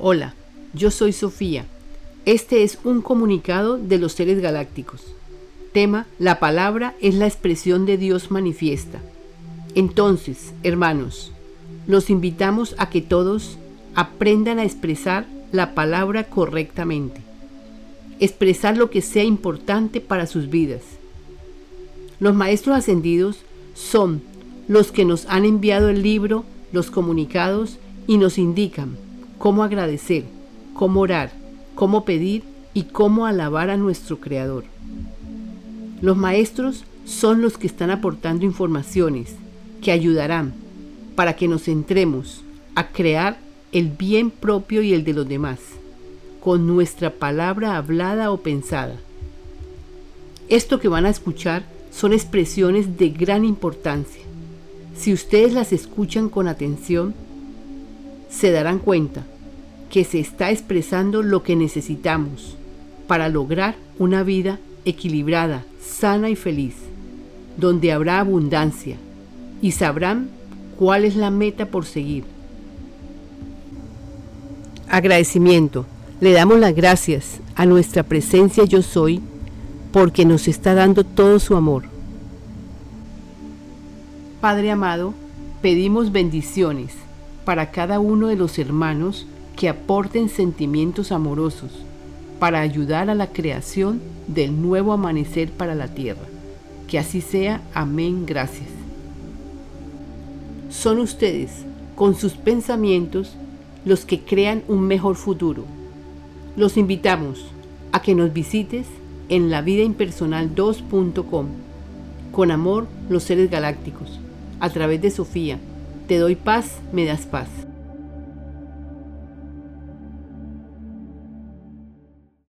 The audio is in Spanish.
Hola, yo soy Sofía. Este es un comunicado de los seres galácticos. Tema, la palabra es la expresión de Dios manifiesta. Entonces, hermanos, los invitamos a que todos aprendan a expresar la palabra correctamente. Expresar lo que sea importante para sus vidas. Los maestros ascendidos son los que nos han enviado el libro, los comunicados y nos indican cómo agradecer, cómo orar, cómo pedir y cómo alabar a nuestro Creador. Los maestros son los que están aportando informaciones que ayudarán para que nos centremos a crear el bien propio y el de los demás, con nuestra palabra hablada o pensada. Esto que van a escuchar son expresiones de gran importancia. Si ustedes las escuchan con atención, se darán cuenta que se está expresando lo que necesitamos para lograr una vida equilibrada, sana y feliz, donde habrá abundancia y sabrán cuál es la meta por seguir. Agradecimiento. Le damos las gracias a nuestra presencia yo soy porque nos está dando todo su amor. Padre amado, pedimos bendiciones para cada uno de los hermanos que aporten sentimientos amorosos para ayudar a la creación del nuevo amanecer para la tierra. Que así sea. Amén. Gracias. Son ustedes, con sus pensamientos, los que crean un mejor futuro. Los invitamos a que nos visites en lavidaimpersonal2.com. Con amor, los seres galácticos. A través de Sofía. Te doy paz, me das paz.